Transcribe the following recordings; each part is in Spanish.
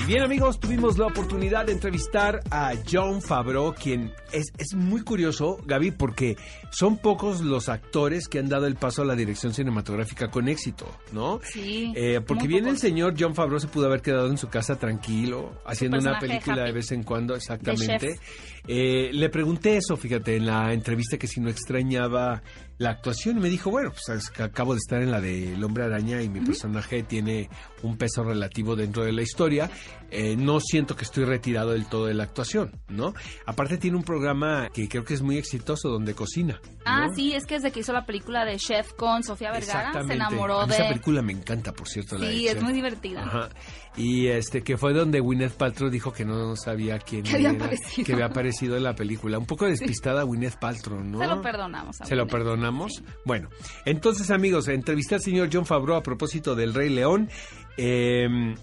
Y bien amigos, tuvimos la oportunidad de entrevistar a John Favreau, quien es, es muy curioso, Gaby, porque son pocos los actores que han dado el paso a la dirección cinematográfica con éxito, ¿no? Sí, Eh, porque bien el señor John Favreau se pudo haber quedado en su casa tranquilo, haciendo una película de vez en cuando, exactamente. Eh, le pregunté eso, fíjate, en la entrevista que si no extrañaba la actuación y me dijo, bueno, pues acabo de estar en la de El Hombre Araña y mi personaje tiene un peso relativo dentro de la historia. Eh, no siento que estoy retirado del todo de la actuación, ¿no? Aparte tiene un programa que creo que es muy exitoso donde cocina. Ah, sí, es que desde que hizo la película de Chef con Sofía Vergara se enamoró A mí de... Esa película me encanta, por cierto. la de Sí, es Chef. muy divertida. Ajá. Y este que fue donde Gwyneth Paltrow dijo que no sabía quién Que había era, aparecido. que había aparecido en la película. Un poco despistada Gwyneth Paltrow, ¿no? Se lo perdonamos. a Se lo perdonamos. Bueno, entonces amigos, entrevisté al señor John Favreau a propósito del Rey León. Eh,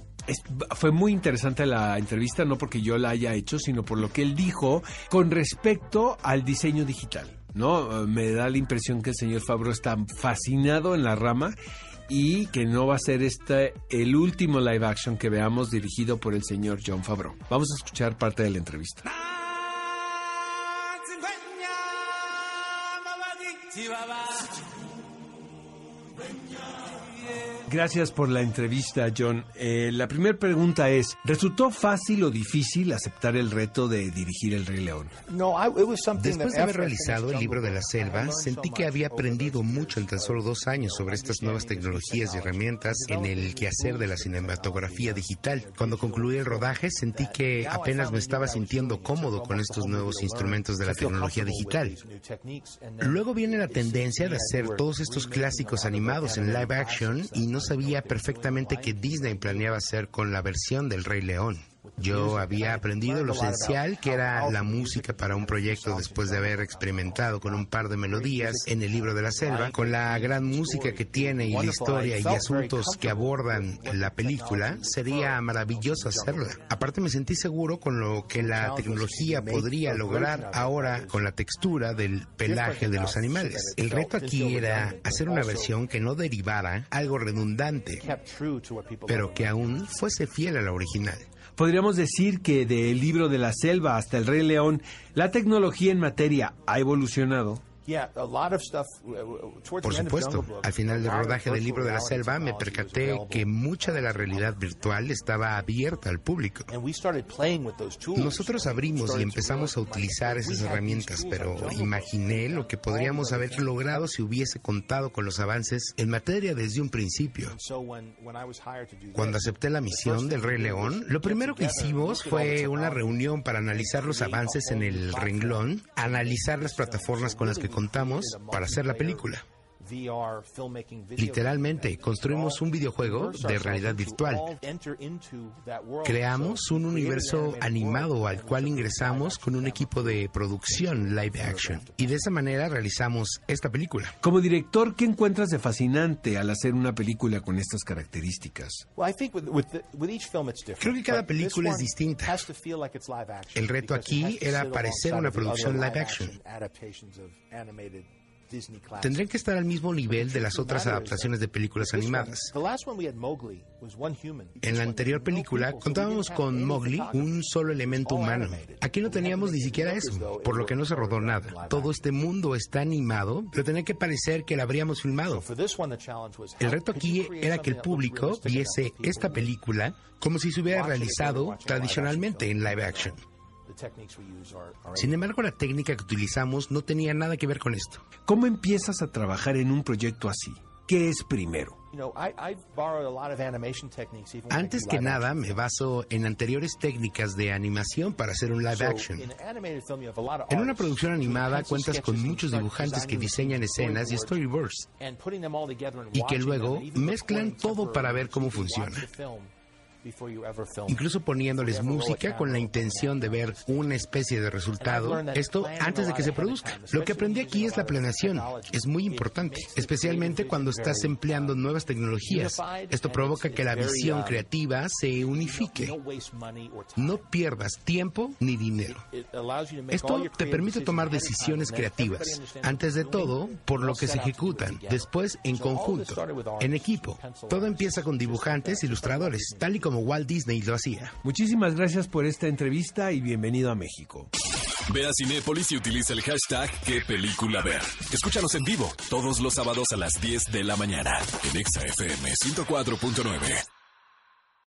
fue muy interesante la entrevista, no porque yo la haya hecho, sino por lo que él dijo con respecto al diseño digital. ¿no? Me da la impresión que el señor Favreau está fascinado en la rama y que no va a ser este el último live action que veamos dirigido por el señor John Favreau. Vamos a escuchar parte de la entrevista. Gracias por la entrevista, John. Eh, la primera pregunta es, ¿resultó fácil o difícil aceptar el reto de dirigir El Rey León? Después de haber realizado el libro de la selva, sentí que había aprendido mucho en tan solo dos años sobre estas nuevas tecnologías y herramientas en el quehacer de la cinematografía digital. Cuando concluí el rodaje, sentí que apenas me estaba sintiendo cómodo con estos nuevos instrumentos de la tecnología digital. Luego viene la tendencia de hacer todos estos clásicos animados en live action y no sabía perfectamente qué Disney planeaba hacer con la versión del Rey León. Yo había aprendido lo esencial que era la música para un proyecto después de haber experimentado con un par de melodías en el libro de la selva, con la gran música que tiene y la historia y asuntos que abordan la película, sería maravilloso hacerla. Aparte me sentí seguro con lo que la tecnología podría lograr ahora con la textura del pelaje de los animales. El reto aquí era hacer una versión que no derivara algo redundante, pero que aún fuese fiel a la original. Podríamos decir que del libro de la selva hasta El Rey León, la tecnología en materia ha evolucionado. Por supuesto, al final del rodaje del libro de la selva me percaté que mucha de la realidad virtual estaba abierta al público. Nosotros abrimos y empezamos a utilizar esas herramientas, pero imaginé lo que podríamos haber logrado si hubiese contado con los avances en materia desde un principio. Cuando acepté la misión del Rey León, lo primero que hicimos fue una reunión para analizar los avances en el renglón, analizar las plataformas con las que para hacer la película. Literalmente, construimos un videojuego de realidad virtual. Creamos un universo animado al cual ingresamos con un equipo de producción live action. Y de esa manera realizamos esta película. Como director, ¿qué encuentras de fascinante al hacer una película con estas características? Creo que cada película es distinta. El reto aquí era parecer una producción live action. Tendrían que estar al mismo nivel de las otras adaptaciones de películas animadas. En la anterior película contábamos con Mowgli, un solo elemento humano. Aquí no teníamos ni siquiera eso, por lo que no se rodó nada. Todo este mundo está animado, pero tenía que parecer que la habríamos filmado. El reto aquí era que el público viese esta película como si se hubiera realizado tradicionalmente en live action. Sin embargo, la técnica que utilizamos no tenía nada que ver con esto. ¿Cómo empiezas a trabajar en un proyecto así? ¿Qué es primero? Antes que nada, me baso en anteriores técnicas de animación para hacer un live action. En una producción animada cuentas con muchos dibujantes que diseñan escenas y storyboards y que luego mezclan todo para ver cómo funciona. Incluso poniéndoles música con la intención de ver una especie de resultado, esto antes de que se produzca. Lo que aprendí aquí es la planeación, es muy importante, especialmente cuando estás empleando nuevas tecnologías. Esto provoca que la visión creativa se unifique. No pierdas tiempo ni dinero. Esto te permite tomar decisiones creativas, antes de todo, por lo que se ejecutan, después en conjunto, en equipo. Todo empieza con dibujantes, ilustradores, tal y como Walt Disney lo hacía. Muchísimas gracias por esta entrevista y bienvenido a México. Ve a Cinépolis y utiliza el hashtag qué película ver. Escúchanos en vivo todos los sábados a las 10 de la mañana en ExaFM 104.9.